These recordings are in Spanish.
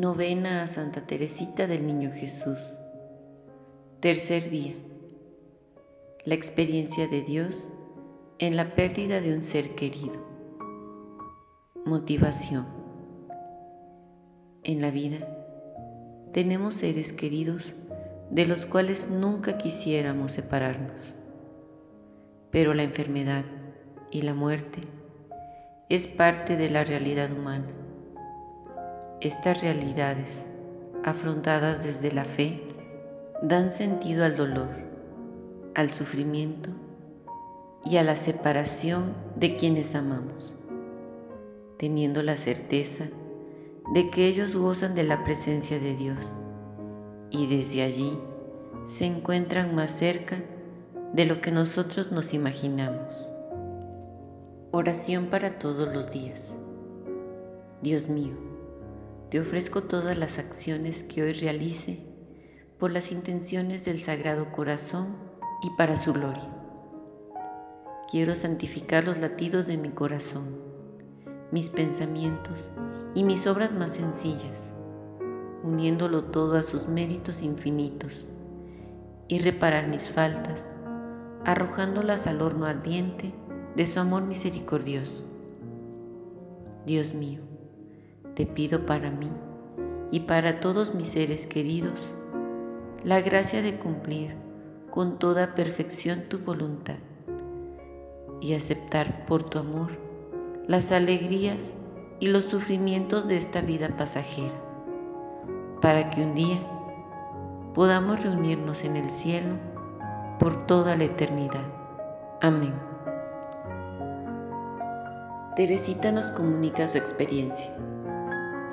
Novena a Santa Teresita del Niño Jesús. Tercer día. La experiencia de Dios en la pérdida de un ser querido. Motivación. En la vida tenemos seres queridos de los cuales nunca quisiéramos separarnos. Pero la enfermedad y la muerte es parte de la realidad humana estas realidades, afrontadas desde la fe, dan sentido al dolor, al sufrimiento y a la separación de quienes amamos, teniendo la certeza de que ellos gozan de la presencia de Dios y desde allí se encuentran más cerca de lo que nosotros nos imaginamos. Oración para todos los días. Dios mío, te ofrezco todas las acciones que hoy realice por las intenciones del Sagrado Corazón y para su gloria. Quiero santificar los latidos de mi corazón, mis pensamientos y mis obras más sencillas, uniéndolo todo a sus méritos infinitos, y reparar mis faltas, arrojándolas al horno ardiente de su amor misericordioso. Dios mío, te pido para mí y para todos mis seres queridos la gracia de cumplir con toda perfección tu voluntad y aceptar por tu amor las alegrías y los sufrimientos de esta vida pasajera, para que un día podamos reunirnos en el cielo por toda la eternidad. Amén. Teresita nos comunica su experiencia.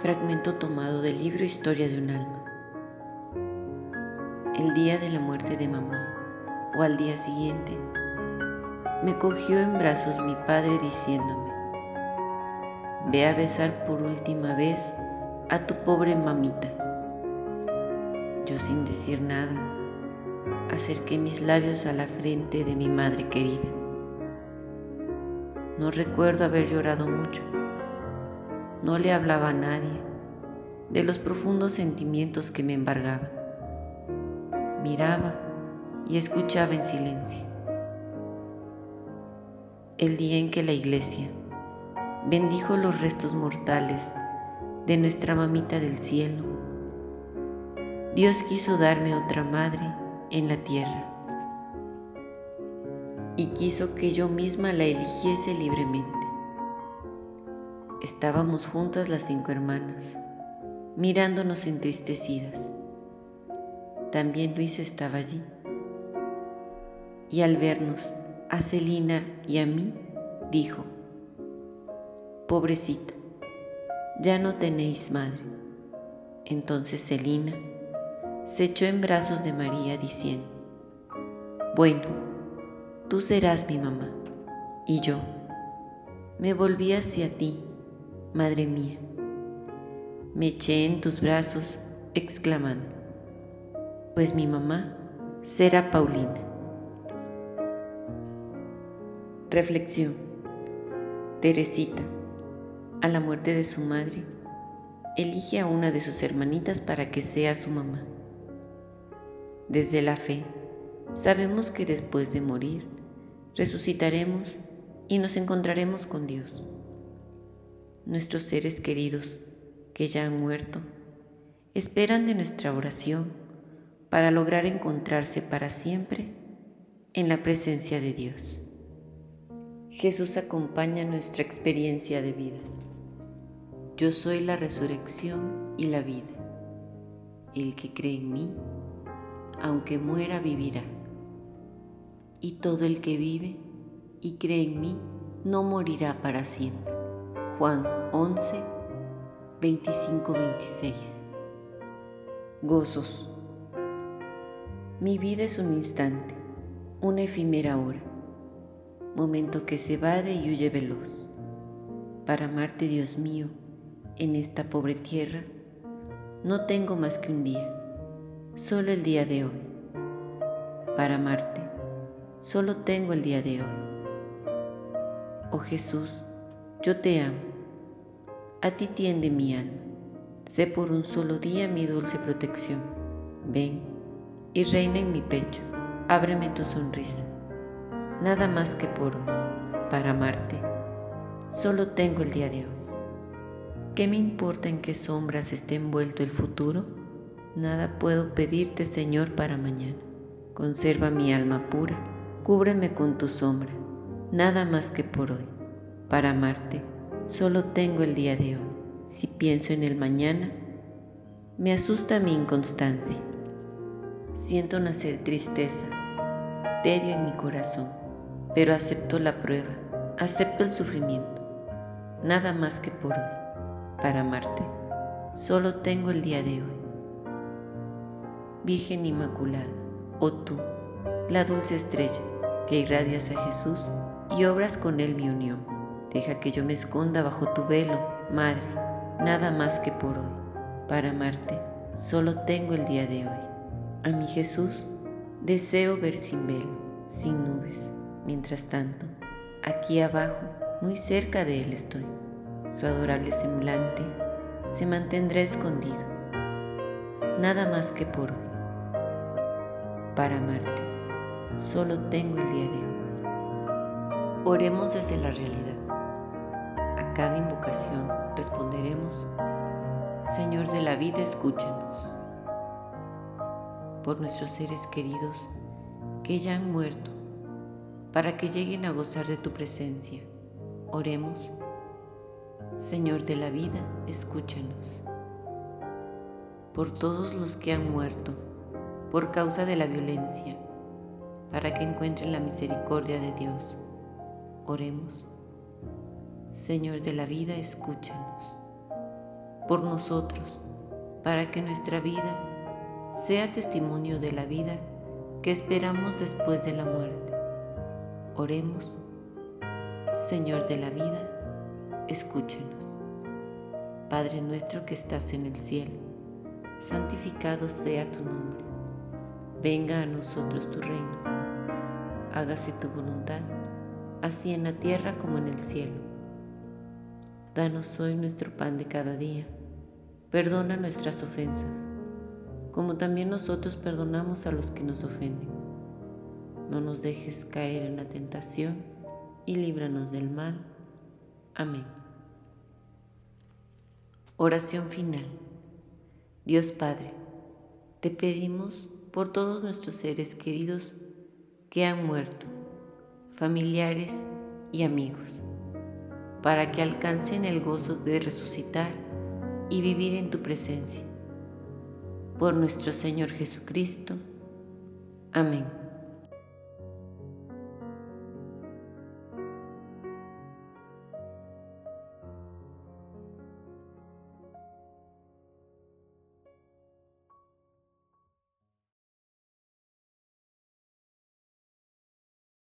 Fragmento tomado del libro Historia de un alma. El día de la muerte de mamá, o al día siguiente, me cogió en brazos mi padre diciéndome, ve a besar por última vez a tu pobre mamita. Yo sin decir nada, acerqué mis labios a la frente de mi madre querida. No recuerdo haber llorado mucho no le hablaba a nadie de los profundos sentimientos que me embargaban. Miraba y escuchaba en silencio. El día en que la iglesia bendijo los restos mortales de nuestra mamita del cielo, Dios quiso darme otra madre en la tierra y quiso que yo misma la eligiese libremente. Estábamos juntas las cinco hermanas, mirándonos entristecidas. También Luisa estaba allí. Y al vernos, a Celina y a mí, dijo, Pobrecita, ya no tenéis madre. Entonces Celina se echó en brazos de María diciendo, Bueno, tú serás mi mamá. Y yo me volví hacia ti Madre mía. Me eché en tus brazos exclamando, pues mi mamá será Paulina. Reflexión. Teresita, a la muerte de su madre, elige a una de sus hermanitas para que sea su mamá. Desde la fe, sabemos que después de morir, resucitaremos y nos encontraremos con Dios nuestros seres queridos que ya han muerto, esperan de nuestra oración para lograr encontrarse para siempre en la presencia de Dios. Jesús acompaña nuestra experiencia de vida. Yo soy la resurrección y la vida. El que cree en mí, aunque muera, vivirá. Y todo el que vive y cree en mí, no morirá para siempre. Juan 11, 25, 26. Gozos. Mi vida es un instante, una efímera hora, momento que se evade y huye veloz. Para amarte, Dios mío, en esta pobre tierra, no tengo más que un día, solo el día de hoy. Para amarte, solo tengo el día de hoy. Oh Jesús, yo te amo, a ti tiende mi alma, sé por un solo día mi dulce protección. Ven y reina en mi pecho, ábreme tu sonrisa. Nada más que por hoy, para amarte, solo tengo el día de hoy. ¿Qué me importa en qué sombras esté envuelto el futuro? Nada puedo pedirte, Señor, para mañana. Conserva mi alma pura, cúbreme con tu sombra, nada más que por hoy. Para amarte, solo tengo el día de hoy. Si pienso en el mañana, me asusta mi inconstancia. Siento nacer tristeza, tedio en mi corazón, pero acepto la prueba, acepto el sufrimiento, nada más que por hoy para amarte. Solo tengo el día de hoy. Virgen Inmaculada, oh tú, la dulce estrella que irradias a Jesús y obras con él mi unión. Deja que yo me esconda bajo tu velo, Madre, nada más que por hoy. Para amarte, solo tengo el día de hoy. A mi Jesús deseo ver sin velo, sin nubes. Mientras tanto, aquí abajo, muy cerca de Él estoy su adorable semblante se mantendrá escondido, nada más que por hoy. Para amarte, solo tengo el día de hoy. Oremos desde la realidad. Cada invocación responderemos, Señor de la vida, escúchanos. Por nuestros seres queridos que ya han muerto, para que lleguen a gozar de tu presencia, oremos Señor de la vida, escúchanos. Por todos los que han muerto por causa de la violencia, para que encuentren la misericordia de Dios, oremos. Señor de la vida, escúchanos. Por nosotros, para que nuestra vida sea testimonio de la vida que esperamos después de la muerte. Oremos. Señor de la vida, escúchenos. Padre nuestro que estás en el cielo, santificado sea tu nombre. Venga a nosotros tu reino. Hágase tu voluntad, así en la tierra como en el cielo. Danos hoy nuestro pan de cada día. Perdona nuestras ofensas, como también nosotros perdonamos a los que nos ofenden. No nos dejes caer en la tentación y líbranos del mal. Amén. Oración final. Dios Padre, te pedimos por todos nuestros seres queridos que han muerto, familiares y amigos, para que alcancen el gozo de resucitar y vivir en tu presencia. Por nuestro Señor Jesucristo. Amén.